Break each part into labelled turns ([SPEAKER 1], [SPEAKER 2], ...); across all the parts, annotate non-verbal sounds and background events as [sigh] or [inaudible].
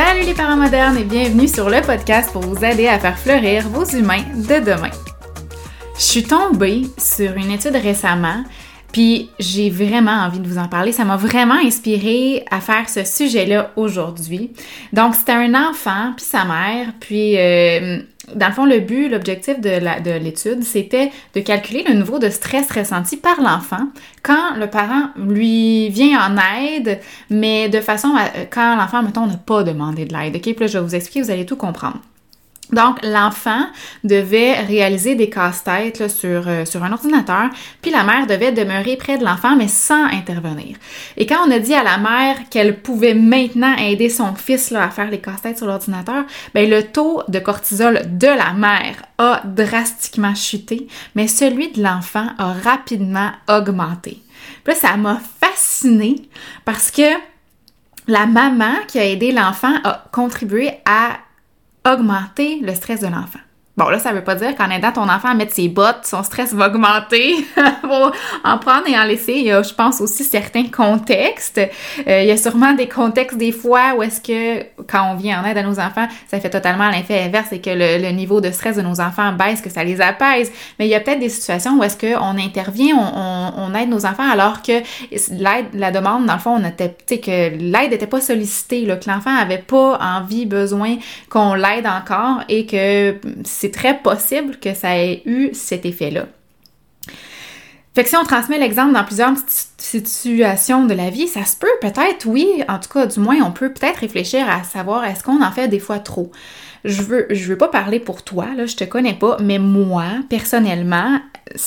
[SPEAKER 1] Salut les parents modernes et bienvenue sur le podcast pour vous aider à faire fleurir vos humains de demain. Je suis tombée sur une étude récemment, puis j'ai vraiment envie de vous en parler. Ça m'a vraiment inspiré à faire ce sujet-là aujourd'hui. Donc, c'était un enfant, puis sa mère, puis euh, dans le fond, le but, l'objectif de l'étude, c'était de calculer le niveau de stress ressenti par l'enfant quand le parent lui vient en aide, mais de façon à, quand l'enfant, mettons, n'a pas demandé de l'aide. OK? Puis là, je vais vous expliquer, vous allez tout comprendre. Donc, l'enfant devait réaliser des casse-têtes sur, euh, sur un ordinateur, puis la mère devait demeurer près de l'enfant, mais sans intervenir. Et quand on a dit à la mère qu'elle pouvait maintenant aider son fils à faire les casse-têtes sur l'ordinateur, ben, le taux de cortisol de la mère a drastiquement chuté, mais celui de l'enfant a rapidement augmenté. Là, ça m'a fascinée parce que la maman qui a aidé l'enfant a contribué à augmenter le stress de l'enfant. Bon, là, ça veut pas dire qu'en aidant ton enfant à mettre ses bottes, son stress va augmenter. [laughs] Faut en prendre et en laisser. Il y a, je pense, aussi certains contextes. Euh, il y a sûrement des contextes des fois où est-ce que, quand on vient en aide à nos enfants, ça fait totalement l'effet inverse et que le, niveau de stress de nos enfants baisse, que ça les apaise. Mais il y a peut-être des situations où est-ce qu'on intervient, on, aide nos enfants alors que l'aide, la demande, dans le fond, on était, tu sais, que l'aide n'était pas sollicitée, là, que l'enfant avait pas envie, besoin qu'on l'aide encore et que c'est très possible que ça ait eu cet effet-là. Fait que si on transmet l'exemple dans plusieurs situations de la vie, ça se peut peut-être, oui, en tout cas, du moins, on peut peut-être réfléchir à savoir est-ce qu'on en fait des fois trop? Je veux, je veux pas parler pour toi, là, je te connais pas, mais moi, personnellement,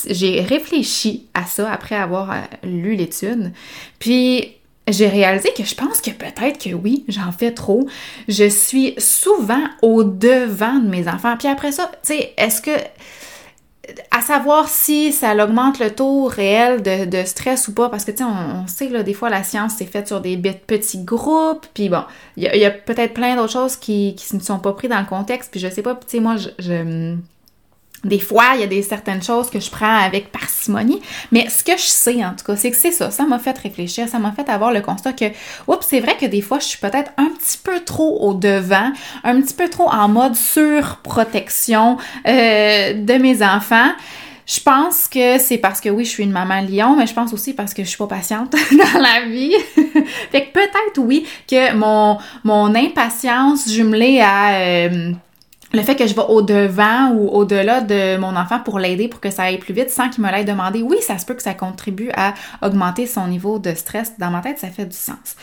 [SPEAKER 1] j'ai réfléchi à ça après avoir euh, lu l'étude. Puis, j'ai réalisé que je pense que peut-être que oui, j'en fais trop. Je suis souvent au devant de mes enfants. Puis après ça, tu sais, est-ce que à savoir si ça augmente le taux réel de, stress ou pas, parce que tu sais, on, sait là, des fois la science c'est faite sur des petits groupes, puis bon, il y a, peut-être plein d'autres choses qui, qui ne sont pas prises dans le contexte, puis je sais pas, tu sais, moi, je des fois, il y a des certaines choses que je prends avec parcimonie, mais ce que je sais en tout cas, c'est que c'est ça. Ça m'a fait réfléchir, ça m'a fait avoir le constat que, oups, c'est vrai que des fois, je suis peut-être un petit peu trop au devant, un petit peu trop en mode surprotection euh, de mes enfants. Je pense que c'est parce que oui, je suis une maman lion, mais je pense aussi parce que je suis pas patiente [laughs] dans la vie. fait que peut-être oui que mon, mon impatience jumelée à... Euh, le fait que je vais au-devant ou au-delà de mon enfant pour l'aider pour que ça aille plus vite sans qu'il me l'ait demandé, oui, ça se peut que ça contribue à augmenter son niveau de stress. Dans ma tête, ça fait du sens.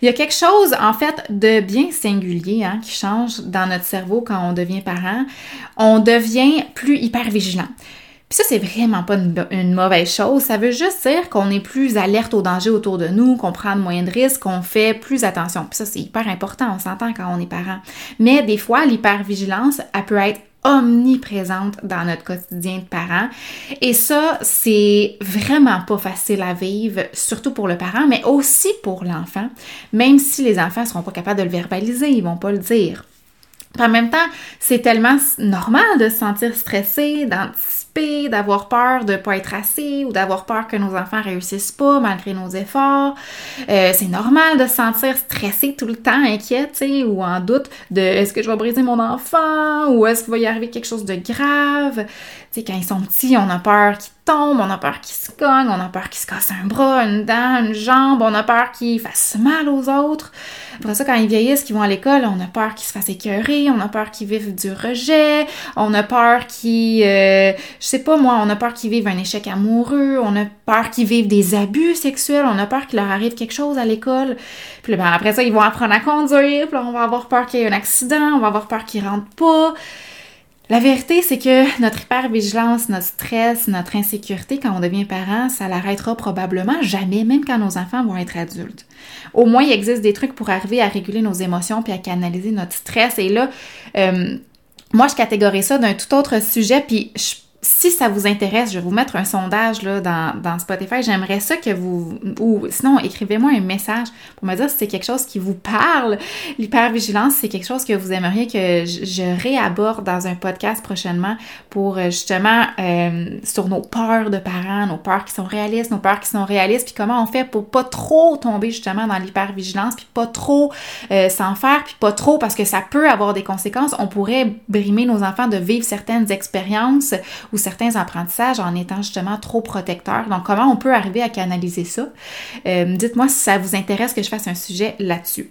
[SPEAKER 1] Il y a quelque chose, en fait, de bien singulier hein, qui change dans notre cerveau quand on devient parent. On devient plus hyper vigilant. Puis ça, c'est vraiment pas une, mauvaise chose. Ça veut juste dire qu'on est plus alerte aux dangers autour de nous, qu'on prend moins de risques, qu'on fait plus attention. Puis ça, c'est hyper important, on s'entend quand on est parent. Mais des fois, l'hypervigilance, elle peut être omniprésente dans notre quotidien de parent. Et ça, c'est vraiment pas facile à vivre, surtout pour le parent, mais aussi pour l'enfant, même si les enfants seront pas capables de le verbaliser, ils vont pas le dire. en même temps, c'est tellement normal de se sentir stressé, d'avoir peur de ne pas être assez ou d'avoir peur que nos enfants réussissent pas malgré nos efforts. Euh, c'est normal de se sentir stressé tout le temps, inquiet, ou en doute de est-ce que je vais briser mon enfant ou est-ce qu'il va y arriver quelque chose de grave. Quand ils sont petits, on a peur qu'ils tombent, on a peur qu'ils se cognent, on a peur qu'ils se cassent un bras, une dent, une jambe, on a peur qu'ils fassent mal aux autres. Après ça, quand ils vieillissent, qu'ils vont à l'école, on a peur qu'ils se fassent écœurer, on a peur qu'ils vivent du rejet, on a peur qu'ils, euh, je sais pas moi, on a peur qu'ils vivent un échec amoureux, on a peur qu'ils vivent des abus sexuels, on a peur qu'il leur arrive quelque chose à l'école. Puis ben, après ça, ils vont apprendre à conduire, puis on va avoir peur qu'il y ait un accident, on va avoir peur qu'ils rentrent pas. La vérité, c'est que notre hypervigilance, notre stress, notre insécurité quand on devient parent, ça l'arrêtera probablement jamais, même quand nos enfants vont être adultes. Au moins, il existe des trucs pour arriver à réguler nos émotions puis à canaliser notre stress. Et là, euh, moi, je catégorise ça d'un tout autre sujet, puis je si ça vous intéresse, je vais vous mettre un sondage là, dans, dans Spotify. J'aimerais ça que vous... Ou sinon, écrivez-moi un message pour me dire si c'est quelque chose qui vous parle. L'hypervigilance, c'est quelque chose que vous aimeriez que je, réaborde dans un podcast prochainement pour euh, justement euh, sur nos peurs de parents, nos peurs qui sont réalistes, nos peurs qui sont réalistes, puis comment on fait pour pas trop tomber justement dans l'hypervigilance, puis pas trop euh, s'en faire, puis pas trop parce que ça peut avoir des conséquences. On pourrait brimer nos enfants de vivre certaines expériences ou certains apprentissages en étant justement trop protecteur. Donc, comment on peut arriver à canaliser ça? Euh, dites-moi si ça vous intéresse que je fasse un sujet là-dessus.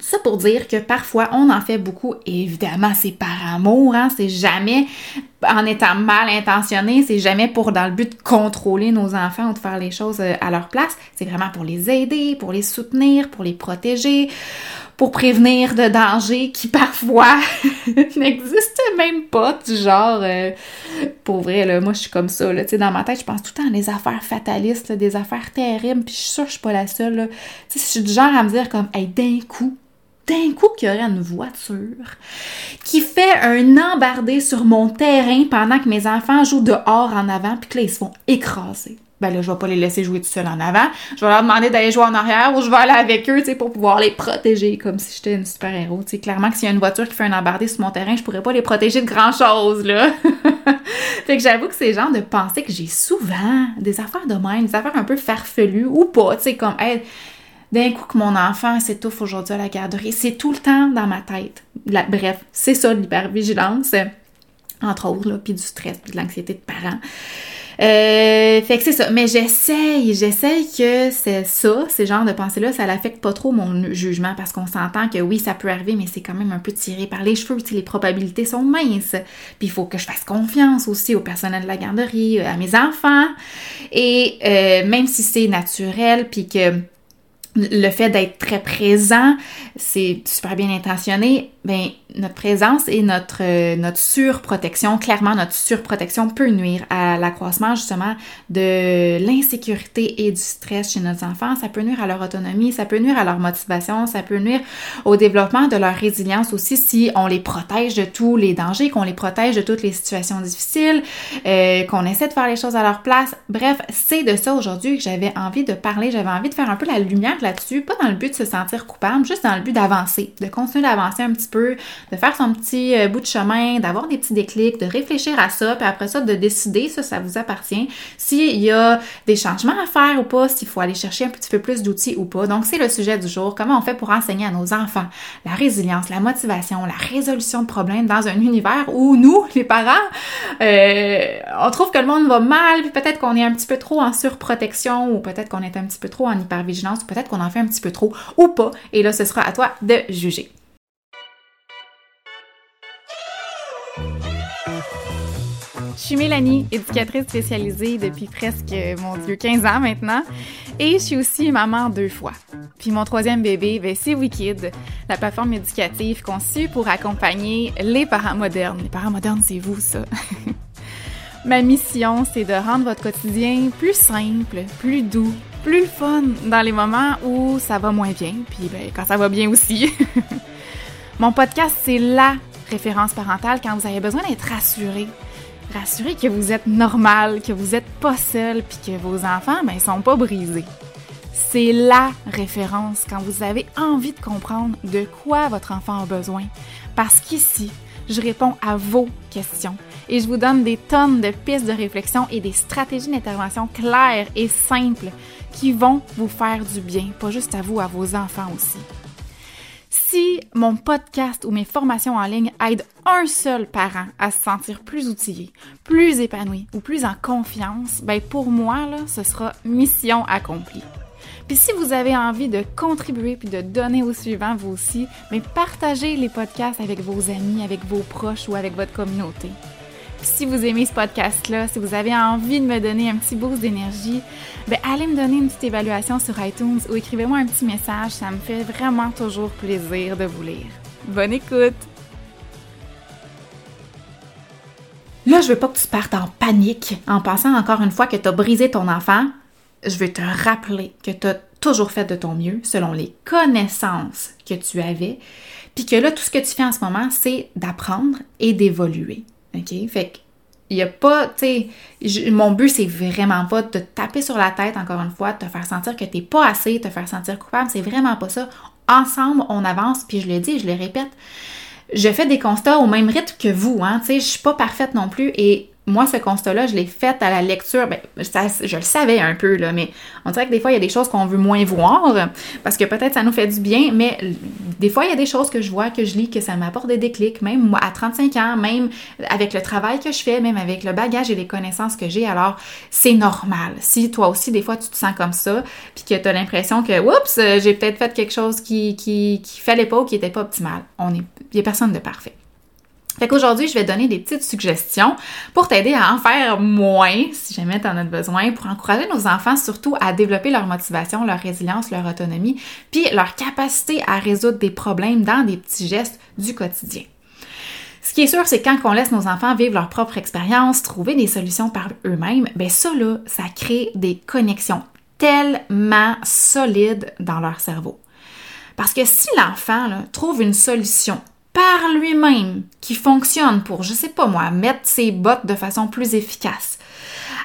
[SPEAKER 1] Ça pour dire que parfois on en fait beaucoup, évidemment c'est par amour, hein, c'est jamais en étant mal intentionné, c'est jamais pour dans le but de contrôler nos enfants ou de faire les choses euh, à leur place, c'est vraiment pour les aider, pour les soutenir, pour les protéger, pour prévenir de dangers qui parfois [laughs] n'existent même pas, du genre, euh, pour vrai, moi je suis comme ça, là, dans ma tête, je pense tout le temps à des affaires fatalistes, des affaires terribles, puis je suis sûre que je suis pas la seule, je suis du genre à me dire comme, hey, d'un coup, d'un coup qu'il y aurait une voiture qui fait un embardé sur mon terrain pendant que mes enfants jouent dehors en avant, puis que là, ils se font écraser ben là, je vais pas les laisser jouer tout seuls en avant. Je vais leur demander d'aller jouer en arrière ou je vais aller avec eux, tu sais, pour pouvoir les protéger comme si j'étais une super-héros. Tu clairement que s'il y a une voiture qui fait un embardé sur mon terrain, je pourrais pas les protéger de grand-chose, là. [laughs] fait que j'avoue que c'est genre de penser que j'ai souvent des affaires de même, des affaires un peu farfelues ou pas, tu sais, comme, d'un coup que mon enfant s'étouffe aujourd'hui à la garderie, c'est tout le temps dans ma tête. bref, c'est ça l'hypervigilance, entre autres, là, puis du stress, puis de l'anxiété de parents. Euh, fait que c'est ça. Mais j'essaye, j'essaye que c'est ça, ces genres de pensées-là, ça n'affecte pas trop mon jugement parce qu'on s'entend que oui, ça peut arriver, mais c'est quand même un peu tiré par les cheveux. les probabilités sont minces. Puis il faut que je fasse confiance aussi au personnel de la garderie, à mes enfants. Et euh, même si c'est naturel, puis que le fait d'être très présent, c'est super bien intentionné, ben notre présence et notre euh, notre surprotection, clairement notre surprotection peut nuire à l'accroissement justement de l'insécurité et du stress chez nos enfants, ça peut nuire à leur autonomie, ça peut nuire à leur motivation, ça peut nuire au développement de leur résilience aussi si on les protège de tous les dangers, qu'on les protège de toutes les situations difficiles, euh, qu'on essaie de faire les choses à leur place. Bref, c'est de ça aujourd'hui que j'avais envie de parler, j'avais envie de faire un peu la lumière là-dessus, pas dans le but de se sentir coupable, juste dans le but d'avancer, de continuer d'avancer un petit peu, de faire son petit euh, bout de chemin, d'avoir des petits déclics, de réfléchir à ça, puis après ça, de décider, ça, ça vous appartient, s'il y a des changements à faire ou pas, s'il faut aller chercher un petit peu plus d'outils ou pas. Donc, c'est le sujet du jour, comment on fait pour enseigner à nos enfants la résilience, la motivation, la résolution de problèmes dans un univers où nous, les parents, euh, on trouve que le monde va mal, puis peut-être qu'on est un petit peu trop en surprotection, ou peut-être qu'on est un petit peu trop en hypervigilance, ou peut-être qu'on en fait un petit peu trop, ou pas. Et là, ce sera à toi de juger. Je suis Mélanie, éducatrice spécialisée depuis presque, mon Dieu, 15 ans maintenant. Et je suis aussi maman deux fois. Puis mon troisième bébé, ben, c'est Wikid, la plateforme éducative conçue pour accompagner les parents modernes. Les parents modernes, c'est vous, ça. [laughs] Ma mission, c'est de rendre votre quotidien plus simple, plus doux, plus fun dans les moments où ça va moins bien, puis ben, quand ça va bien aussi. [laughs] Mon podcast, c'est la référence parentale quand vous avez besoin d'être rassuré, rassurez que vous êtes normal, que vous n'êtes pas seul, puis que vos enfants, ben, sont pas brisés. C'est la référence quand vous avez envie de comprendre de quoi votre enfant a besoin. Parce qu'ici, je réponds à vos questions et je vous donne des tonnes de pistes de réflexion et des stratégies d'intervention claires et simples qui vont vous faire du bien, pas juste à vous, à vos enfants aussi. Si mon podcast ou mes formations en ligne aident un seul parent à se sentir plus outillé, plus épanoui ou plus en confiance, ben pour moi, là, ce sera mission accomplie. Puis si vous avez envie de contribuer puis de donner au suivant vous aussi, mais ben partagez les podcasts avec vos amis, avec vos proches ou avec votre communauté si vous aimez ce podcast-là, si vous avez envie de me donner un petit boost d'énergie, ben allez me donner une petite évaluation sur iTunes ou écrivez-moi un petit message. Ça me fait vraiment toujours plaisir de vous lire. Bonne écoute! Là, je veux pas que tu partes en panique en pensant encore une fois que tu as brisé ton enfant. Je veux te rappeler que tu as toujours fait de ton mieux selon les connaissances que tu avais, puis que là, tout ce que tu fais en ce moment, c'est d'apprendre et d'évoluer. OK? Fait il n'y a pas, tu sais, mon but, c'est vraiment pas de te taper sur la tête, encore une fois, de te faire sentir que t'es pas assez, te faire sentir coupable. C'est vraiment pas ça. Ensemble, on avance, puis je le dis, je le répète. Je fais des constats au même rythme que vous, hein. Tu sais, je suis pas parfaite non plus et moi, ce constat-là, je l'ai fait à la lecture. Ben, je le savais un peu, là, mais on dirait que des fois, il y a des choses qu'on veut moins voir parce que peut-être ça nous fait du bien, mais des fois, il y a des choses que je vois, que je lis, que ça m'apporte des déclics, même moi, à 35 ans, même avec le travail que je fais, même avec le bagage et les connaissances que j'ai. Alors, c'est normal. Si toi aussi, des fois, tu te sens comme ça, puis que tu as l'impression que, oups, j'ai peut-être fait quelque chose qui, qui, qui fallait pas ou qui était pas optimal. On est, il y a personne de parfait. Fait qu'aujourd'hui, je vais donner des petites suggestions pour t'aider à en faire moins, si jamais tu en as besoin, pour encourager nos enfants surtout à développer leur motivation, leur résilience, leur autonomie, puis leur capacité à résoudre des problèmes dans des petits gestes du quotidien. Ce qui est sûr, c'est quand on laisse nos enfants vivre leur propre expérience, trouver des solutions par eux-mêmes, ben ça là, ça crée des connexions tellement solides dans leur cerveau. Parce que si l'enfant trouve une solution par lui-même qui fonctionne pour, je sais pas moi, mettre ses bottes de façon plus efficace.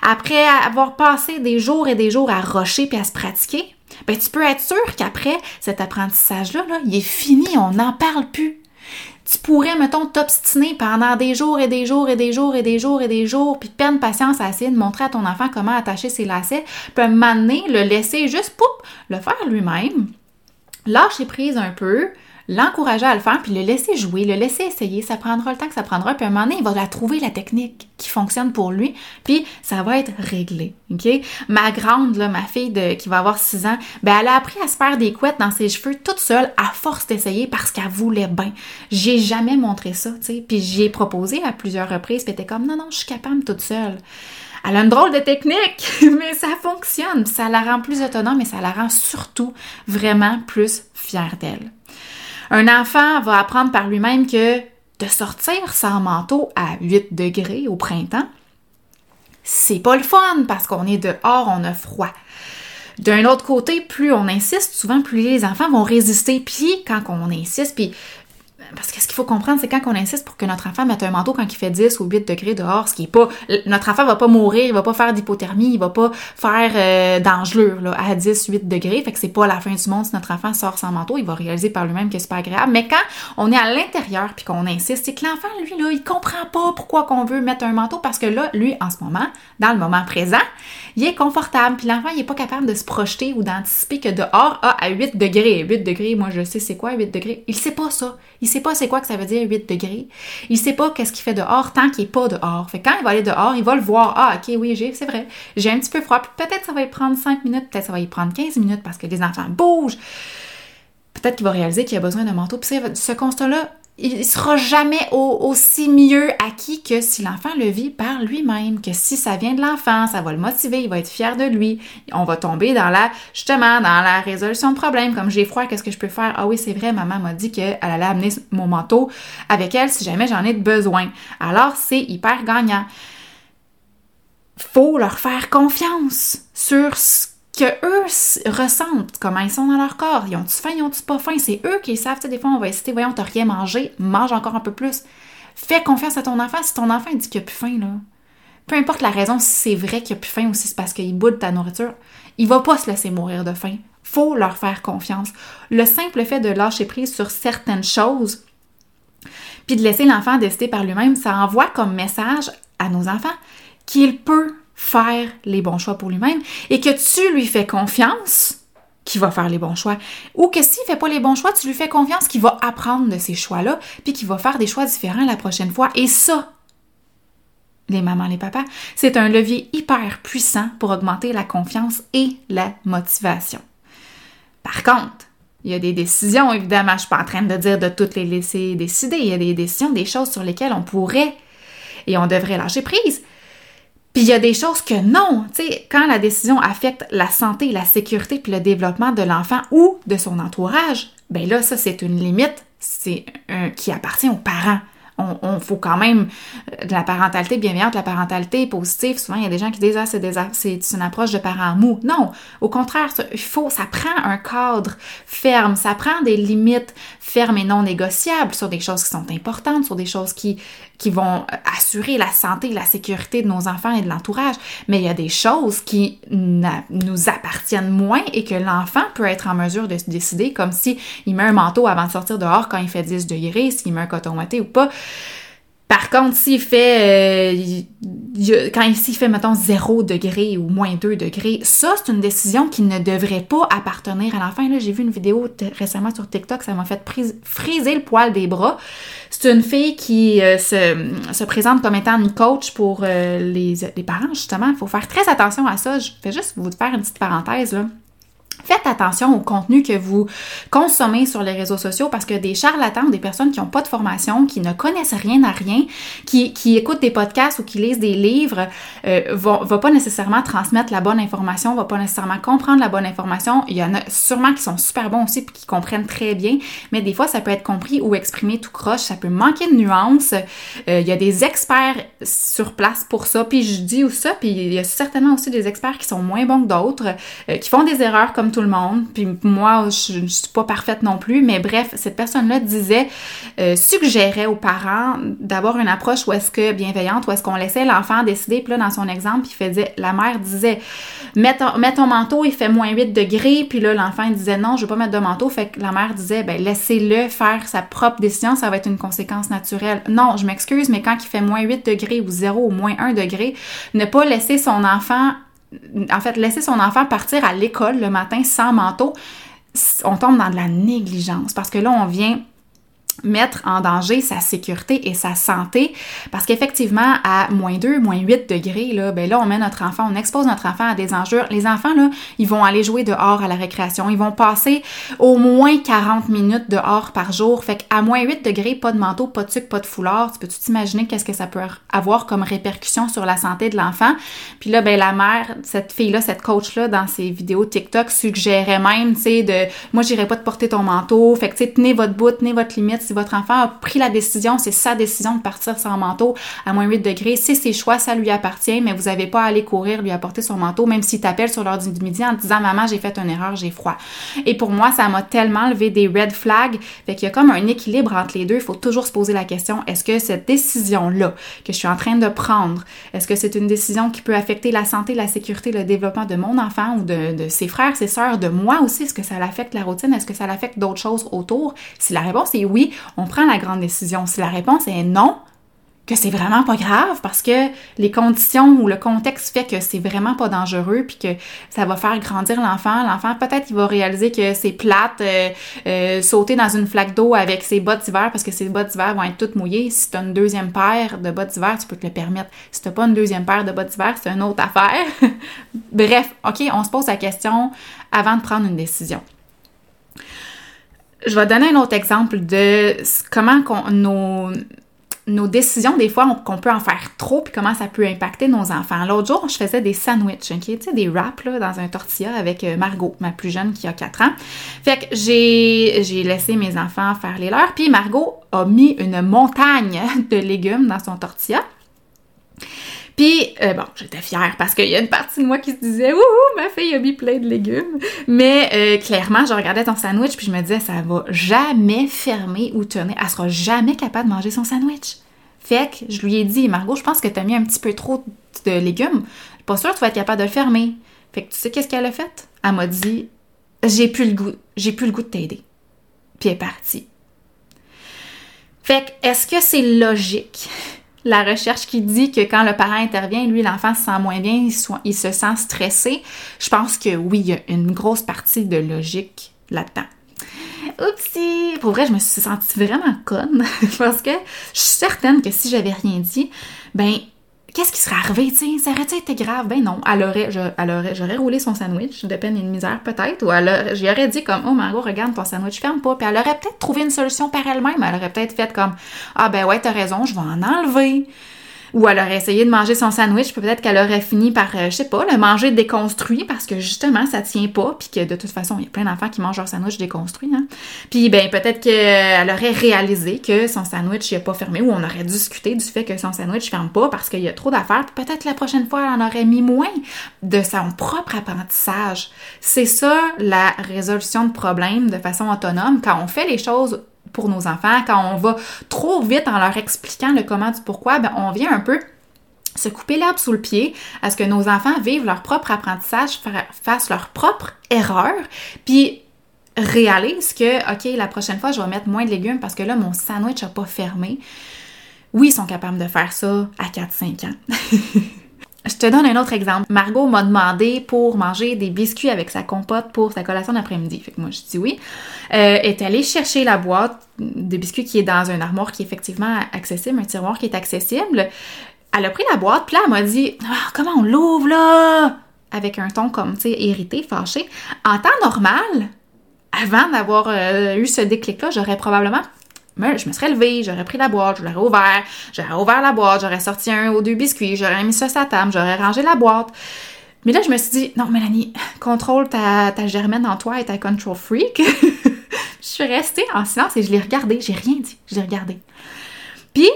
[SPEAKER 1] Après avoir passé des jours et des jours à rocher puis à se pratiquer, ben tu peux être sûr qu'après cet apprentissage-là, là, il est fini, on n'en parle plus. Tu pourrais, mettons, t'obstiner pendant des jours et des jours et des jours et des jours et des jours, puis peine patience à de montrer à ton enfant comment attacher ses lacets, puis m'amener, le laisser juste, poup, le faire lui-même, lâcher prise un peu, l'encourager à le faire, puis le laisser jouer, le laisser essayer. Ça prendra le temps que ça prendra, puis à un moment donné, il va la trouver la technique qui fonctionne pour lui, puis ça va être réglé. Ma grande, là, ma fille de, qui va avoir 6 ans, ben elle a appris à se faire des couettes dans ses cheveux toute seule à force d'essayer parce qu'elle voulait bien. J'ai jamais montré ça, tu sais. Puis j'ai proposé à plusieurs reprises, puis elle comme non, non, je suis capable toute seule. Elle a une drôle de technique, [laughs] mais ça fonctionne. Ça la rend plus autonome, mais ça la rend surtout vraiment plus fière d'elle. Un enfant va apprendre par lui-même que de sortir sans manteau à 8 degrés au printemps, c'est pas le fun parce qu'on est dehors, on a froid. D'un autre côté, plus on insiste, souvent plus les enfants vont résister. Puis quand on insiste, puis parce que ce qu'il faut comprendre, c'est quand on insiste pour que notre enfant mette un manteau quand il fait 10 ou 8 degrés dehors, ce qui est pas. Notre enfant va pas mourir, il va pas faire d'hypothermie, il va pas faire euh, là, à 10, 8 degrés. Fait que c'est pas la fin du monde si notre enfant sort sans manteau, il va réaliser par lui-même que c'est pas agréable. Mais quand on est à l'intérieur puis qu'on insiste, c'est que l'enfant, lui, là, il comprend pas pourquoi qu'on veut mettre un manteau parce que là, lui, en ce moment, dans le moment présent, il est confortable. Puis l'enfant, il est pas capable de se projeter ou d'anticiper que dehors, ah, à 8 degrés, 8 degrés, moi je sais c'est quoi 8 degrés. Il sait pas ça. Il sait pas c'est quoi que ça veut dire 8 degrés. Il sait pas qu'est-ce qu'il fait dehors tant qu'il est pas dehors. Fait quand il va aller dehors, il va le voir. Ah, ok, oui, j'ai, c'est vrai. J'ai un petit peu froid. peut-être ça va y prendre 5 minutes, peut-être ça va y prendre 15 minutes parce que les enfants bougent. Peut-être qu'il va réaliser qu'il a besoin d'un manteau. Puis ce constat-là, il sera jamais aussi mieux acquis que si l'enfant le vit par lui-même, que si ça vient de l'enfant, ça va le motiver, il va être fier de lui. On va tomber dans la, justement, dans la résolution de problèmes, comme j'ai froid, qu'est-ce que je peux faire? Ah oui, c'est vrai, maman m'a dit qu'elle allait amener mon manteau avec elle si jamais j'en ai besoin. Alors, c'est hyper gagnant. Faut leur faire confiance sur ce que eux ressentent, comment ils sont dans leur corps. Ils ont-tu faim, ils ont-tu pas faim? C'est eux qui savent. des fois, on va hésiter, voyons, t'as rien mangé, mange encore un peu plus. Fais confiance à ton enfant. Si ton enfant dit qu'il a plus faim, là, peu importe la raison, si c'est vrai qu'il a plus faim ou si c'est parce qu'il boude ta nourriture, il va pas se laisser mourir de faim. Faut leur faire confiance. Le simple fait de lâcher prise sur certaines choses, puis de laisser l'enfant décider par lui-même, ça envoie comme message à nos enfants qu'il peut faire les bons choix pour lui-même et que tu lui fais confiance qu'il va faire les bons choix. Ou que s'il fait pas les bons choix, tu lui fais confiance qu'il va apprendre de ces choix-là, puis qu'il va faire des choix différents la prochaine fois. Et ça, les mamans, les papas, c'est un levier hyper puissant pour augmenter la confiance et la motivation. Par contre, il y a des décisions, évidemment, je suis pas en train de dire de toutes les laisser décider. Il y a des décisions, des choses sur lesquelles on pourrait et on devrait lâcher prise. Puis il y a des choses que non, tu sais, quand la décision affecte la santé, la sécurité puis le développement de l'enfant ou de son entourage, ben là ça c'est une limite, c'est un qui appartient aux parents on, faut quand même euh, de la parentalité bienveillante, la parentalité positive. Souvent, il y a des gens qui disent ah c'est, c'est une approche de parents mou. Non, au contraire, faut, ça prend un cadre ferme, ça prend des limites fermes et non négociables sur des choses qui sont importantes, sur des choses qui qui vont assurer la santé la sécurité de nos enfants et de l'entourage, mais il y a des choses qui nous appartiennent moins et que l'enfant peut être en mesure de décider, comme si il met un manteau avant de sortir dehors quand il fait 10 degrés, s'il met un coton ou pas. Par contre, s'il fait, euh, quand il fait, mettons, 0 degré ou moins 2 degrés, ça, c'est une décision qui ne devrait pas appartenir à l'enfant. Là, j'ai vu une vidéo récemment sur TikTok, ça m'a fait friser le poil des bras. C'est une fille qui euh, se, présente comme étant une coach pour euh, les, les parents, justement. Il faut faire très attention à ça. Je vais juste vous faire une petite parenthèse, là. Faites attention au contenu que vous consommez sur les réseaux sociaux parce que des charlatans, des personnes qui n'ont pas de formation, qui ne connaissent rien à rien, qui, qui écoutent des podcasts ou qui lisent des livres, euh, vont, pas nécessairement transmettre la bonne information, va pas nécessairement comprendre la bonne information. Il y en a sûrement qui sont super bons aussi et qui comprennent très bien, mais des fois ça peut être compris ou exprimé tout croche, ça peut manquer de nuances. Euh, il y a des experts sur place pour ça, puis je dis ou ça, puis il y a certainement aussi des experts qui sont moins bons que d'autres, euh, qui font des erreurs comme tout le monde. Puis moi, je ne suis pas parfaite non plus, mais bref, cette personne-là disait, euh, suggérait aux parents d'avoir une approche où est-ce que bienveillante, où est-ce qu'on laissait l'enfant décider. Puis là, dans son exemple, il faisait, la mère disait, mets ton, manteau, il fait moins 8 degrés. Puis là, l'enfant disait, non, je veux pas mettre de manteau. Fait que la mère disait, ben laissez-le faire sa propre décision, ça va être une conséquence naturelle. Non, je m'excuse, mais quand il fait moins 8 degrés ou 0 ou moins 1 degré, ne pas laisser son enfant en fait, laisser son enfant partir à l'école le matin sans manteau, on tombe dans de la négligence parce que là, on vient mettre en danger sa sécurité et sa santé parce qu'effectivement à moins 2, moins 8 degrés là, ben là on met notre enfant, on expose notre enfant à des enjeux. Les enfants là, ils vont aller jouer dehors à la récréation, ils vont passer au moins 40 minutes dehors par jour. Fait qu'à moins 8 degrés, pas de manteau, pas de sucre, pas de foulard, tu peux t'imaginer qu'est-ce que ça peut avoir comme répercussion sur la santé de l'enfant? Puis là ben la mère, cette fille là, cette coach là dans ses vidéos TikTok suggérait même, tu sais de moi j'irai pas te porter ton manteau, fait que tu sais tenez votre bout, tenez votre limite si votre enfant a pris la décision, c'est sa décision de partir sans manteau à moins 8 degrés, c'est ses choix, ça lui appartient, mais vous n'avez pas à aller courir, lui apporter son manteau, même s'il t'appelle sur l'heure du midi en disant Maman, j'ai fait une erreur, j'ai froid. Et pour moi, ça m'a tellement levé des red flags. Fait qu'il y a comme un équilibre entre les deux. Il faut toujours se poser la question est-ce que cette décision-là que je suis en train de prendre, est-ce que c'est une décision qui peut affecter la santé, la sécurité, le développement de mon enfant ou de, de ses frères, ses sœurs, de moi aussi? Est-ce que ça l'affecte la routine? Est-ce que ça l'affecte d'autres choses autour? Si la réponse est oui, on prend la grande décision. Si la réponse est non, que c'est vraiment pas grave parce que les conditions ou le contexte fait que c'est vraiment pas dangereux puis que ça va faire grandir l'enfant. L'enfant, peut-être, il va réaliser que c'est plate, euh, euh, sauter dans une flaque d'eau avec ses bottes d'hiver parce que ses bottes d'hiver vont être toutes mouillées. Si tu as une deuxième paire de bottes d'hiver, tu peux te le permettre. Si tu pas une deuxième paire de bottes d'hiver, c'est une autre affaire. [laughs] Bref, OK, on se pose la question avant de prendre une décision. Je vais donner un autre exemple de comment nos, décisions, des fois, qu'on peut en faire trop, puis comment ça peut impacter nos enfants. L'autre jour, je faisais des sandwichs? Tu sais, des wraps dans un tortilla avec euh, Margot, ma plus jeune qui a 4 ans. Fait que j'ai laissé mes enfants faire les leurs, puis Margot a mis une montagne [laughs] de légumes dans son tortilla. Puis, euh, bon, j'étais fière parce qu'il y a une partie de moi qui se disait « Ouh, ma fille a mis plein de légumes! » Mais euh, clairement, je regardais ton sandwich puis je me disais « Ça va jamais fermer ou tenir. Elle sera jamais capable de manger son sandwich. » Fait que je lui ai dit « Margot, je pense que t'as mis un petit peu trop de légumes. Je suis pas sûre que tu vas être capable de le fermer. » Fait que tu sais qu'est-ce qu'elle a fait? Elle m'a dit « J'ai plus le goût. J'ai plus le goût de t'aider. » Puis elle est partie. Fait que, est-ce que c'est logique la recherche qui dit que quand le parent intervient, lui, l'enfant se sent moins bien, il, se sent stressé. Je pense que oui, il y a une grosse partie de logique là-dedans. Oupsie! Pour vrai, je me suis sentie vraiment conne [laughs] parce que je suis certaine que si j'avais rien dit, ben qu'est-ce qui serait arrivé, tu Ça aurait été grave? Ben non. Elle aurait, j'aurais roulé son sandwich de peine et de misère, peut-être. Ou elle j'y aurais dit comme, oh Margot, regarde ton sandwich, ferme pas. Puis elle aurait peut-être trouvé une solution par elle-même. Elle aurait peut-être fait comme, ah ben ouais, t'as raison, je vais en enlever. Ou elle aurait essayé de manger son sandwich, peut-être qu'elle aurait fini par, euh, je sais pas, le manger déconstruit parce que justement, ça tient pas, puis que de toute façon, il y a plein d'enfants qui mangent leur sandwich déconstruit. Hein? Puis ben peut-être qu'elle aurait réalisé que son sandwich n'est pas fermé, ou on aurait discuté du fait que son sandwich ferme pas parce qu'il y a trop d'affaires. Peut-être la prochaine fois, elle en aurait mis moins de son propre apprentissage. C'est ça la résolution de problèmes de façon autonome quand on fait les choses pour nos enfants, quand on va trop vite en leur expliquant le comment du pourquoi, ben on vient un peu se couper l'herbe sous le pied à ce que nos enfants vivent leur propre apprentissage, fassent leur propre erreur, puis réalisent que, OK, la prochaine fois, je vais mettre moins de légumes parce que là, mon sandwich n'a pas fermé. Oui, ils sont capables de faire ça à 4-5 ans. [laughs] Je te donne un autre exemple. Margot m'a demandé pour manger des biscuits avec sa compote pour sa collation d'après-midi. Fait que moi, je dis oui. Euh, est allée chercher la boîte de biscuits qui est dans un armoire qui est effectivement accessible, un tiroir qui est accessible. Elle a pris la boîte, puis là, elle m'a dit ah, Comment on l'ouvre là? Avec un ton comme, tu sais, irrité, fâché. En temps normal, avant d'avoir euh, eu ce déclic-là, j'aurais probablement je me serais levée, j'aurais pris la boîte, je l'aurais ouvert, j'aurais ouvert la boîte, j'aurais sorti un ou deux biscuits, j'aurais mis ça sur la table, j'aurais rangé la boîte. Mais là, je me suis dit, non, Mélanie, [laughs] contrôle ta, ta germaine en toi et ta control freak. [laughs] je suis restée en silence et je l'ai regardé, j'ai rien dit, je l'ai regardé. Puis,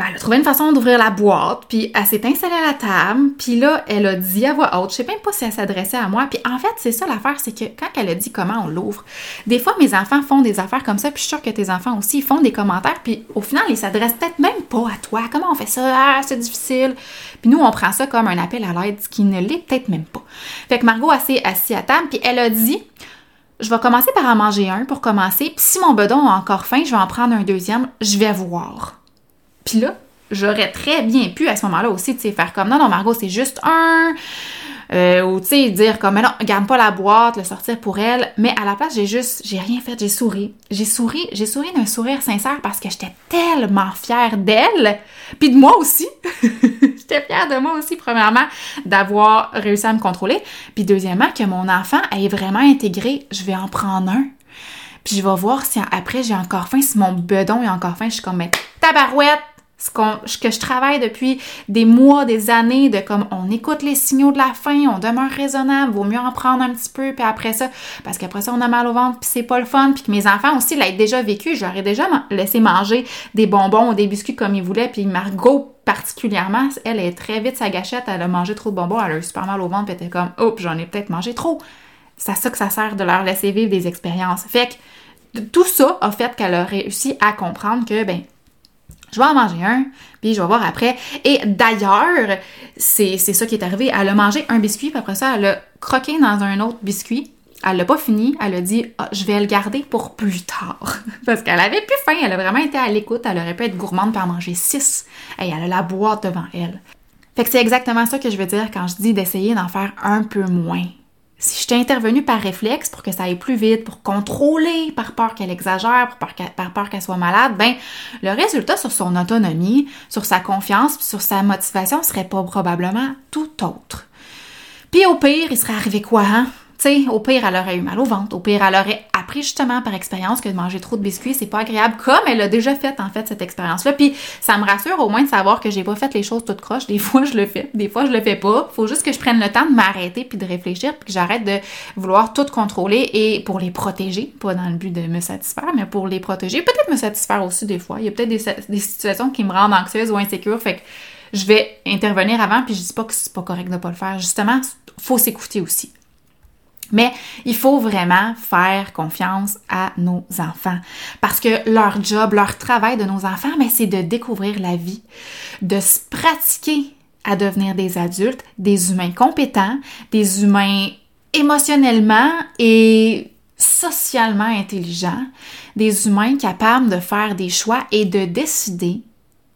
[SPEAKER 1] ben, elle a trouvé une façon d'ouvrir la boîte, puis elle s'est installée à la table, puis là, elle a dit à voix haute, je sais même pas si elle s'adressait à moi, puis en fait, c'est ça l'affaire, c'est que quand elle a dit comment on l'ouvre, des fois, mes enfants font des affaires comme ça, puis je suis sûre que tes enfants aussi font des commentaires, puis au final, ils s'adressent peut-être même pas à toi. Comment on fait ça? Ah, c'est difficile. Puis nous, on prend ça comme un appel à l'aide, qui ne l'est peut-être même pas. Fait que Margot s'est assise à table, puis elle a dit, je vais commencer par en manger un pour commencer, puis si mon bedon a encore faim, je vais en prendre un deuxième, je vais voir. Puis là, j'aurais très bien pu à ce moment-là aussi, tu sais, faire comme non, non, Margot, c'est juste un. Euh, ou tu sais, dire comme non, garde pas la boîte, le sortir pour elle. Mais à la place, j'ai juste, j'ai rien fait, j'ai souri. J'ai souri, j'ai souri d'un sourire sincère parce que j'étais tellement fière d'elle, puis de moi aussi. [laughs] j'étais fière de moi aussi, premièrement, d'avoir réussi à me contrôler. Puis deuxièmement, que mon enfant ait vraiment intégré, je vais en prendre un. Puis je vais voir si après j'ai encore faim, si mon bedon est encore faim, je suis comme, mais tabarouette, ce que je travaille depuis des mois, des années, de comme on écoute les signaux de la faim, on demeure raisonnable, vaut mieux en prendre un petit peu, puis après ça, parce qu'après ça, on a mal au ventre, puis c'est pas le fun, puis que mes enfants aussi l'aient déjà vécu, j'aurais déjà laissé manger des bonbons ou des biscuits comme ils voulaient, puis Margot particulièrement, elle est très vite sa gâchette, elle a mangé trop de bonbons, elle a eu super mal au ventre, puis elle était comme, oh, j'en ai peut-être mangé trop. C'est à ça que ça sert de leur laisser vivre des expériences. Fait que tout ça a fait qu'elle a réussi à comprendre que, ben, je vais en manger un, puis je vais voir après. Et d'ailleurs, c'est ça qui est arrivé. Elle a mangé un biscuit, puis après ça, elle a croqué dans un autre biscuit. Elle l'a pas fini, elle a dit ah, je vais le garder pour plus tard. [laughs] Parce qu'elle avait plus faim, elle a vraiment été à l'écoute, elle aurait pu être gourmande pour en manger six. Et elle a la boîte devant elle. Fait que c'est exactement ça que je veux dire quand je dis d'essayer d'en faire un peu moins. Si je t'ai intervenu par réflexe pour que ça aille plus vite, pour contrôler, par peur qu'elle exagère, par, peur qu'elle soit malade, ben le résultat sur son autonomie, sur sa confiance, sur sa motivation serait pas probablement tout autre. Puis au pire, il serait arrivé quoi, hein? Sais, au pire, elle aurait eu mal au ventre. Au pire, elle aurait appris justement par expérience que de manger trop de biscuits, c'est pas agréable, comme elle a déjà fait, en fait, cette expérience-là. Puis ça me rassure au moins de savoir que j'ai pas fait les choses toutes croches. Des [laughs] fois, je le fais. Des fois, je le fais pas. Faut juste que je prenne le temps de m'arrêter puis de réfléchir puis que j'arrête de vouloir tout contrôler et pour les protéger. Pas dans le but de me satisfaire, mais pour les protéger. Peut-être me satisfaire aussi des fois. Il y a peut-être des, des situations qui me rendent anxieuse ou insécure. Fait que je vais intervenir avant puis je dis pas que c'est pas correct de pas le faire. Justement, faut s'écouter aussi. Mais il faut vraiment faire confiance à nos enfants. Parce que leur job, leur travail de nos enfants, c'est de découvrir la vie, de se pratiquer à devenir des adultes, des humains compétents, des humains émotionnellement et socialement intelligents, des humains capables de faire des choix et de décider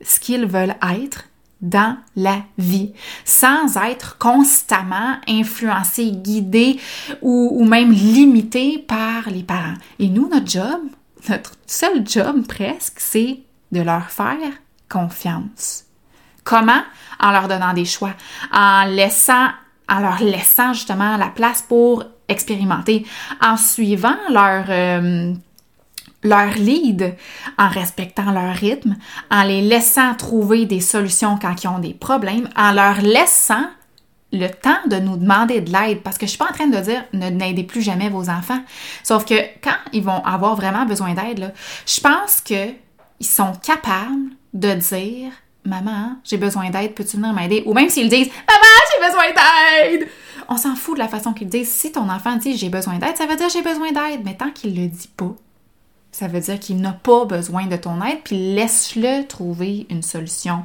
[SPEAKER 1] ce qu'ils veulent être dans la vie, sans être constamment influencé, guidé ou, même limité par les parents. Et nous, notre job, notre seul job presque, c'est de leur faire confiance. Comment? En leur donnant des choix, en laissant, en leur laissant justement la place pour expérimenter, en suivant leur euh, leur lead en respectant leur rythme, en les laissant trouver des solutions quand ils ont des problèmes, en leur laissant le temps de nous demander de l'aide. Parce que je suis pas en train de dire ne n'aidez plus jamais vos enfants. Sauf que quand ils vont avoir vraiment besoin d'aide, je pense qu'ils sont capables de dire Maman, j'ai besoin d'aide, peux-tu venir m'aider? Ou même s'ils disent Maman, j'ai besoin d'aide! On s'en fout de la façon qu'ils disent. Si ton enfant dit j'ai besoin d'aide, ça veut dire j'ai besoin d'aide. Mais tant qu'il le dit pas, Ça veut dire qu'il n'a pas besoin de ton aide, puis laisse-le trouver une solution.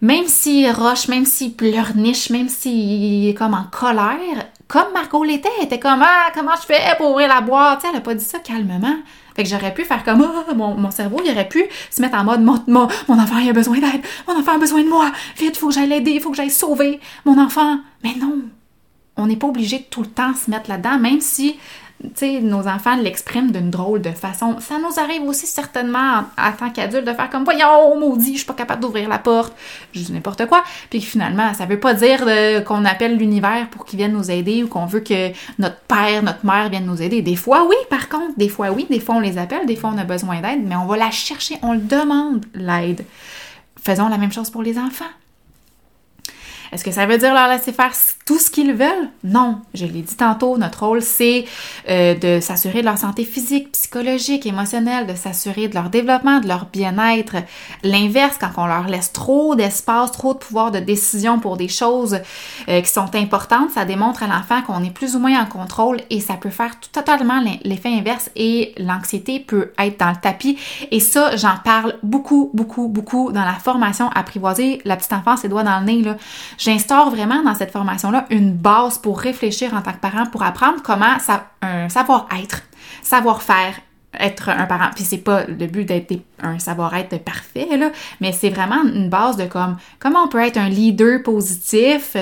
[SPEAKER 1] Même s'il roche, même s'il pleurniche, même s'il est comme en colère, comme Margot l'était, elle était comme Ah, comment je fais pour ouvrir la boîte? elle a pas dit ça calmement. Fait que j'aurais pu faire comme Ah, mon, cerveau, il aurait pu se mettre en mode mon, mon, enfant il a besoin d'aide, mon enfant a besoin de moi, vite, faut que j'aille l'aider, faut que j'aille sauver mon enfant. Mais non, on n'est pas obligé de tout le temps se mettre là-dedans, même si nos enfants l'expriment d'une drôle de façon. Ça nous arrive aussi certainement en, tant qu'adultes de faire comme voyons, maudit, je suis pas capable d'ouvrir la porte, je n'importe quoi. Puis finalement, ça veut pas dire euh, qu'on appelle l'univers pour qu'il vienne nous aider ou qu'on veut que notre père, notre mère vienne nous aider. Des fois, oui, par contre, des fois, oui, des fois on les appelle, des fois on a besoin d'aide, mais on va la chercher, on le demande l'aide. Faisons la même chose pour les enfants. Est-ce que ça veut dire leur laisser faire tout ce qu'ils veulent? Non. Je l'ai dit tantôt, notre rôle, c'est euh, de s'assurer de leur santé physique, psychologique, émotionnelle, de s'assurer de leur développement, de leur bien-être. L'inverse, quand on leur laisse trop d'espace, trop de pouvoir de décision pour des choses euh, qui sont importantes, ça démontre à l'enfant qu'on est plus ou moins en contrôle et ça peut faire totalement l'effet inverse et l'anxiété peut être dans le tapis. Et ça, j'en parle beaucoup, beaucoup, beaucoup dans la formation apprivoiser la petite enfance, ses doigts dans le nez. Là. J'instaure vraiment dans cette formation-là une base pour réfléchir en tant que parent, pour apprendre comment savoir-être, savoir-faire, être un parent. Puis c'est pas le but d'être un savoir-être parfait, là, mais c'est vraiment une base de comme comment on peut être un leader positif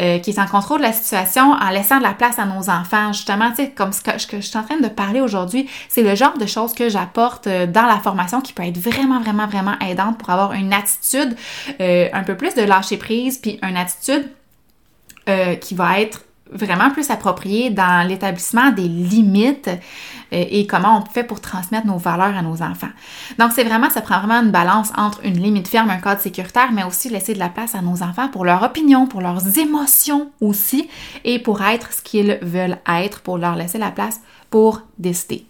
[SPEAKER 1] euh, qui est en contrôle de la situation en laissant de la place à nos enfants. Justement, tu sais, comme ce que, je suis en train de parler aujourd'hui, c'est le genre de choses que j'apporte euh, dans la formation qui peut être vraiment, vraiment, vraiment aidante pour avoir une attitude euh, un peu plus de lâcher prise, puis une attitude qui va être vraiment plus appropriée dans l'établissement des limites euh, et comment on fait pour transmettre nos valeurs à nos enfants. Donc, c'est vraiment, ça prend vraiment une balance entre une limite ferme, un cadre sécuritaire, mais aussi laisser de la place à nos enfants pour leur opinion, pour leurs émotions aussi, et pour être ce qu'ils veulent être, pour leur laisser la place pour décider.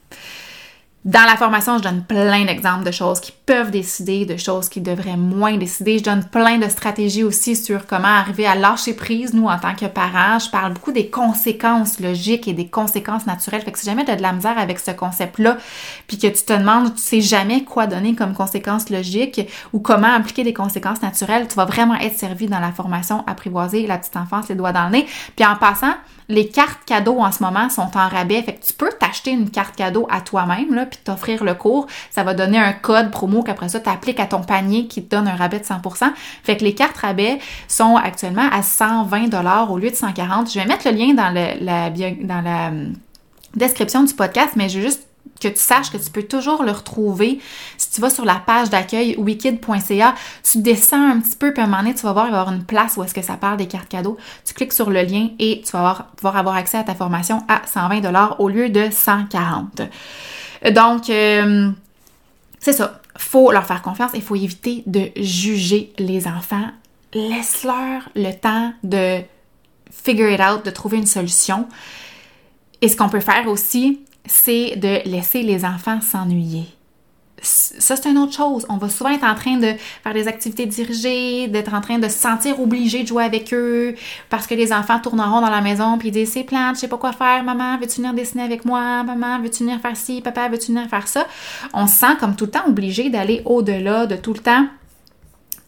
[SPEAKER 1] Dans la formation, je donne plein d'exemples de choses qui peuvent décider, de choses qui devraient moins décider. Je donne plein de stratégies aussi sur comment arriver à lâcher prise, nous, en tant que parents. Je parle beaucoup des conséquences logiques et des conséquences naturelles. Fait que si jamais tu as de la misère avec ce concept-là, puis que tu te demandes, tu sais jamais quoi donner comme conséquences logiques ou comment appliquer des conséquences naturelles, tu vas vraiment être servi dans la formation apprivoiser la petite enfance, les doigts dans le nez. Puis en passant, les cartes cadeaux en ce moment sont en rabais. Fait que tu peux t'acheter une carte cadeau à toi-même, là, puis t'offrir le cours. Ça va donner un code promo qu'après ça, tu appliques à ton panier qui te donne un rabais de 100%. Fait que les cartes rabais sont actuellement à 120 au lieu de 140. Je vais mettre le lien dans, la, hum, description du podcast, mais je vais juste que tu saches que tu peux toujours le retrouver. Si tu vas sur la page d'accueil wikid.ca, tu descends un petit peu, puis à un moment donné, tu vas voir, il va y avoir une place où est-ce que ça parle des cartes cadeaux. Tu cliques sur le lien et tu vas pouvoir avoir accès à ta formation à 120 au lieu de 140. Donc, euh, c'est ça. Faut leur faire confiance et faut éviter de juger les enfants. Laisse-leur le temps de figure it out, de trouver une solution. Et ce qu'on peut faire aussi, c'est de laisser les enfants s'ennuyer. Ça, c'est une autre chose. On va souvent être en train de faire des activités dirigées, d'être en train de se sentir obligé de jouer avec eux parce que les enfants tourneront dans la maison puis ils disent c'est plate, je sais pas quoi faire, maman, veux-tu venir dessiner avec moi, maman, veux-tu venir faire ci, papa, veux-tu venir faire ça? On se sent comme tout le temps obligé d'aller au-delà de tout le temps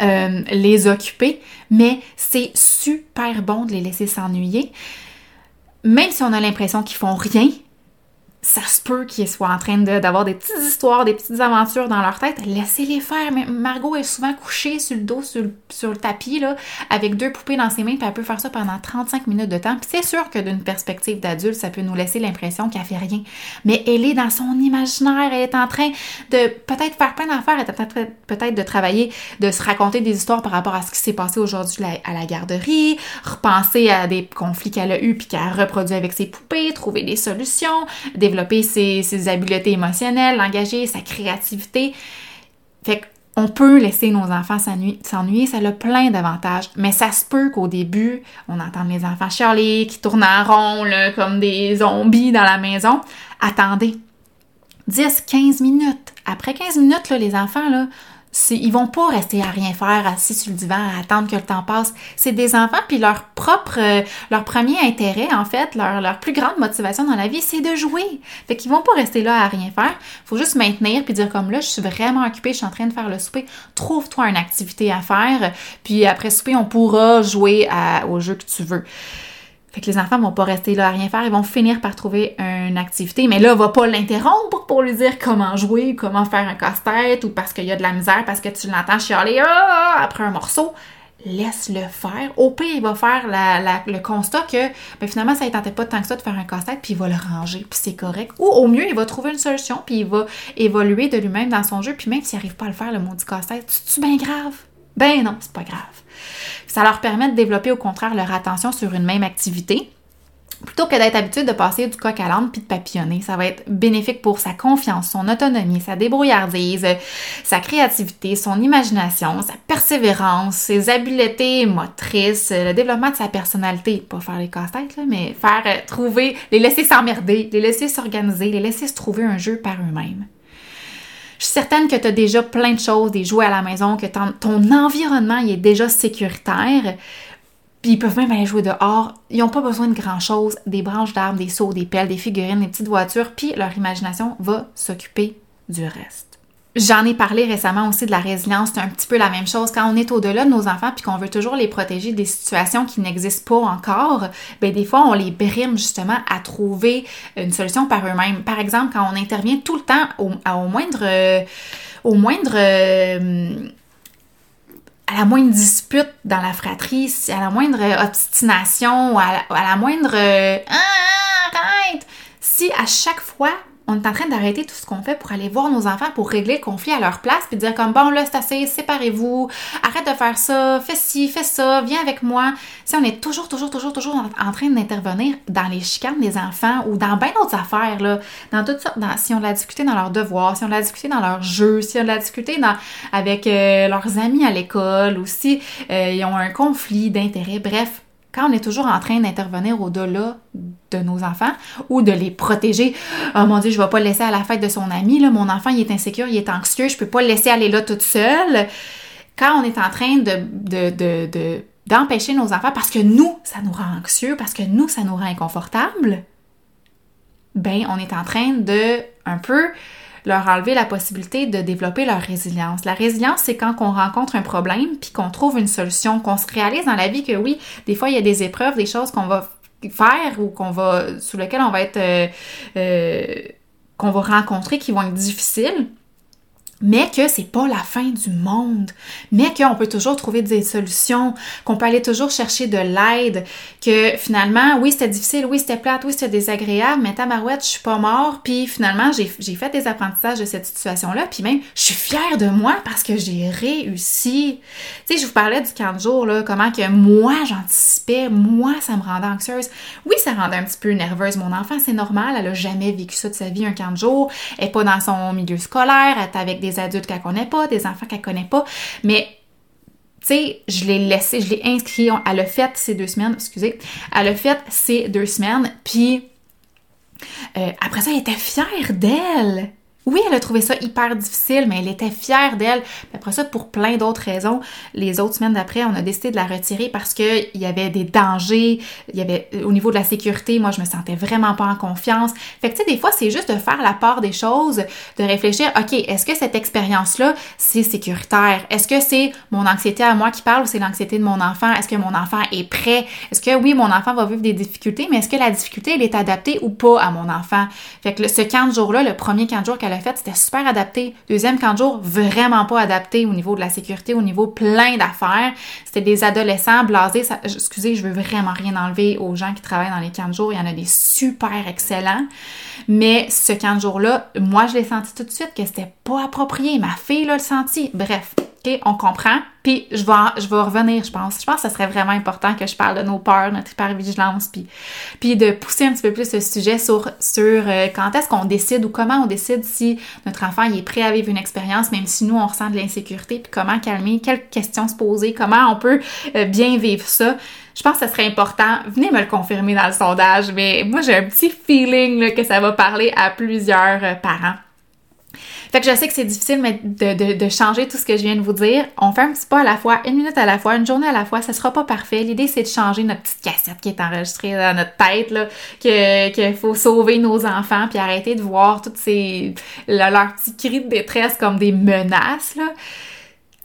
[SPEAKER 1] euh, les occuper, mais c'est super bon de les laisser s'ennuyer. Même si on a l'impression qu'ils font rien, ça se peut qu'ils soient en train d'avoir des petites histoires, des petites aventures dans leur tête. Laissez-les faire. Mais Margot est souvent couchée sur le dos, sur le, tapis, là, avec deux poupées dans ses mains, puis elle peut faire ça pendant 35 minutes de temps. Puis c'est sûr que d'une perspective d'adulte, ça peut nous laisser l'impression qu'elle fait rien. Mais elle est dans son imaginaire, elle est en train de peut-être faire plein d'affaires, elle est peut-être de travailler, de se raconter des histoires par rapport à ce qui s'est passé aujourd'hui à la garderie, repenser à des conflits qu'elle a eus puis qu'elle a reproduit avec ses poupées, trouver des solutions, des développer ses, habiletés émotionnelles, l'engager, sa créativité. Fait qu'on peut laisser nos enfants s'ennuyer, ça a plein d'avantages, mais ça se peut qu'au début, on entende les enfants chialer, qui tournent en rond, comme des zombies dans la maison. Attendez, 10-15 minutes. Après 15 minutes, les enfants là, ils vont pas rester à rien faire assis sur le divan à attendre que le temps passe. C'est des enfants puis leur propre euh, leur premier intérêt en fait, leur, leur plus grande motivation dans la vie, c'est de jouer. Fait qu'ils vont pas rester là à rien faire. Faut juste maintenir puis dire comme là, je suis vraiment occupée, je suis en train de faire le souper. Trouve-toi une activité à faire, puis après souper, on pourra jouer au jeu que tu veux. Fait que les enfants vont pas rester là à rien faire, ils vont finir par trouver une activité, mais là, va pas l'interrompre pour lui dire comment jouer, comment faire un casse-tête, ou parce qu'il y a de la misère, parce que tu l'entends chialer ah! après un morceau. Laisse-le faire. Au pire, il va faire le constat que ben, finalement, ça ne tentait pas tant que ça de faire un casse-tête, puis il va le ranger, puis c'est correct. Ou au mieux, il va trouver une solution, puis il va évoluer de lui-même dans son jeu, puis même s'il n'arrive pas à le faire, le du casse-tête, c'est-tu bien grave? Ben non, c'est pas grave. Ça leur permet de développer au contraire leur attention sur une même activité plutôt que d'être habitué de passer du coq à l'âne puis de papillonner. Ça va être bénéfique pour sa confiance, son autonomie, sa débrouillardise, sa créativité, son imagination, sa persévérance, ses habiletés motrices, le développement de sa personnalité. Pas faire les casse-têtes, mais faire euh, trouver, les laisser s'emmerder, les laisser s'organiser, les laisser se trouver un jeu par eux-mêmes. Je suis certaine que tu as déjà plein de choses, des jouets à la maison, que ton, environnement est déjà sécuritaire. Puis ils peuvent même aller jouer dehors. Ils n'ont pas besoin de grand-chose, des branches d'arbres, des seaux, des pelles, des figurines, des petites voitures, puis leur imagination va s'occuper du reste. J'en ai parlé récemment aussi de la résilience, c'est un petit peu la même chose. Quand on est au-delà de nos enfants puis qu'on veut toujours les protéger des situations qui n'existent pas encore, ben des fois on les brime justement à trouver une solution par eux-mêmes. Par exemple, quand on intervient tout le temps au, moindre au moindre euh, à la moindre dispute dans la fratrie, à la moindre obstination, à la, à la moindre ah, arrête, si à chaque fois on est en train d'arrêter tout ce qu'on fait pour aller voir nos enfants pour régler le conflit à leur place puis dire comme bon là c'est assez, séparez-vous, arrête de faire ça, fais ci, fais ça, viens avec moi. Si on est toujours, toujours, toujours, toujours en, train d'intervenir dans les chicanes des enfants ou dans bien d'autres affaires, là, dans toutes sortes, si on l'a discuté dans leurs devoirs, si on l'a discuté dans leurs jeux, si on l'a discuté dans, avec euh, leurs amis à l'école ou si euh, ils ont un conflit d'intérêt, bref, quand on est toujours en train d'intervenir au-delà de nos enfants ou de les protéger, oh mon dieu, je vais pas le laisser à la fête de son ami, là, mon enfant il est insécure, il est anxieux, je peux pas le laisser aller là toute seule. Quand on est en train de, d'empêcher nos enfants parce que nous, ça nous rend anxieux, parce que nous, ça nous rend inconfortable, ben on est en train de un peu leur enlever la possibilité de développer leur résilience. La résilience, c'est quand on rencontre un problème puis qu'on trouve une solution, qu'on se réalise dans la vie que oui, des fois il y a des épreuves, des choses qu'on va faire ou qu'on va sous lesquelles on va être euh, euh, qu'on va rencontrer qui vont être difficiles mais que c'est pas la fin du monde, mais qu'on peut toujours trouver des solutions, qu'on peut aller toujours chercher de l'aide, que finalement, oui, c'était difficile, oui, c'était plate, oui, c'était désagréable, mais tabarouette, je suis pas mort, puis finalement, j'ai fait des apprentissages de cette situation-là, puis même, je suis fière de moi parce que j'ai réussi. Tu sais, je vous parlais du camp de jour, là, comment que moi, j'anticipais, moi, ça me rendait anxieuse. Oui, ça rendait un petit peu nerveuse. Mon enfant, c'est normal, elle a jamais vécu ça de sa vie, un camp de jour, elle est pas dans son milieu scolaire, elle est avec des adultes qu'elle connaît pas, des enfants qu'elle connaît pas, mais tu sais, je l'ai laissé, je l'ai inscrit, elle a fait ces deux semaines, excusez, elle a fait ces deux semaines, puis euh, après ça, elle était fière d'elle. Oui, elle a trouvé ça hyper difficile, mais elle était fière d'elle. Après ça, pour plein d'autres raisons, les autres semaines d'après, on a décidé de la retirer parce qu'il y avait des dangers, il y avait au niveau de la sécurité, moi je me sentais vraiment pas en confiance. Fait que tu sais, des fois, c'est juste de faire la part des choses, de réfléchir, OK, est-ce que cette expérience-là, c'est sécuritaire? Est-ce que c'est mon anxiété à moi qui parle ou c'est l'anxiété de mon enfant? Est-ce que mon enfant est prêt? Est-ce que oui, mon enfant va vivre des difficultés, mais est-ce que la difficulté, elle est adaptée ou pas à mon enfant? Fait que ce 15 jours-là, le premier 15 jours qu'elle fait, c'était super adapté. Deuxième camp de jour, vraiment pas adapté au niveau de la sécurité, au niveau plein d'affaires. C'était des adolescents blasés. excusez, je veux vraiment rien enlever aux gens qui travaillent dans les camps de jour. Il y en a des super excellents. Mais ce camp de jour-là, moi, je l'ai senti tout de suite que c'était pas approprié. Ma fille l'a senti. Bref, On comprend. Puis je vais, je vais revenir, je pense. Je pense que ce serait vraiment important que je parle de nos peurs, notre hypervigilance, puis, puis de pousser un petit peu plus ce sujet sur, sur euh, quand est-ce qu'on décide ou comment on décide si notre enfant est prêt à vivre une expérience, même si nous, on ressent de l'insécurité, puis comment calmer, quelles questions se poser, comment on peut euh, bien vivre ça. Je pense que ce serait important. Venez me le confirmer dans le sondage, mais moi, j'ai un petit feeling que ça va parler à plusieurs euh, parents. Fait que je sais que c'est difficile de, de, changer tout ce que je viens de vous dire. On fait un petit pas à la fois, une minute à la fois, une journée à la fois, ça sera pas parfait. L'idée, c'est de changer notre petite cassette qui est enregistrée dans notre tête, là, qu'il faut sauver nos enfants, puis arrêter de voir toutes ces... leurs petits cris de détresse comme des menaces, là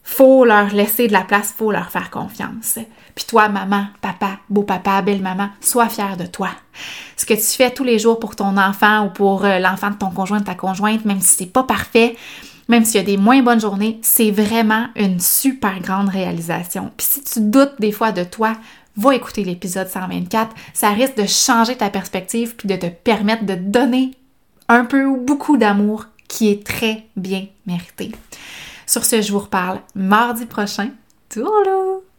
[SPEAKER 1] faut leur laisser de la place, faut leur faire confiance. Puis toi, maman, papa, beau papa, belle maman, sois fier de toi. Ce que tu fais tous les jours pour ton enfant ou pour euh, l'enfant de ton conjoint, de ta conjointe, même si c'est pas parfait, même s'il y a des moins bonnes journées, c'est vraiment une super grande réalisation. Puis si tu doutes des fois de toi, va écouter l'épisode 124. Ça risque de changer ta perspective puis de te permettre de donner un peu ou beaucoup d'amour qui est très bien mérité. Sur ce, je vous reparle mardi prochain. Tourlou!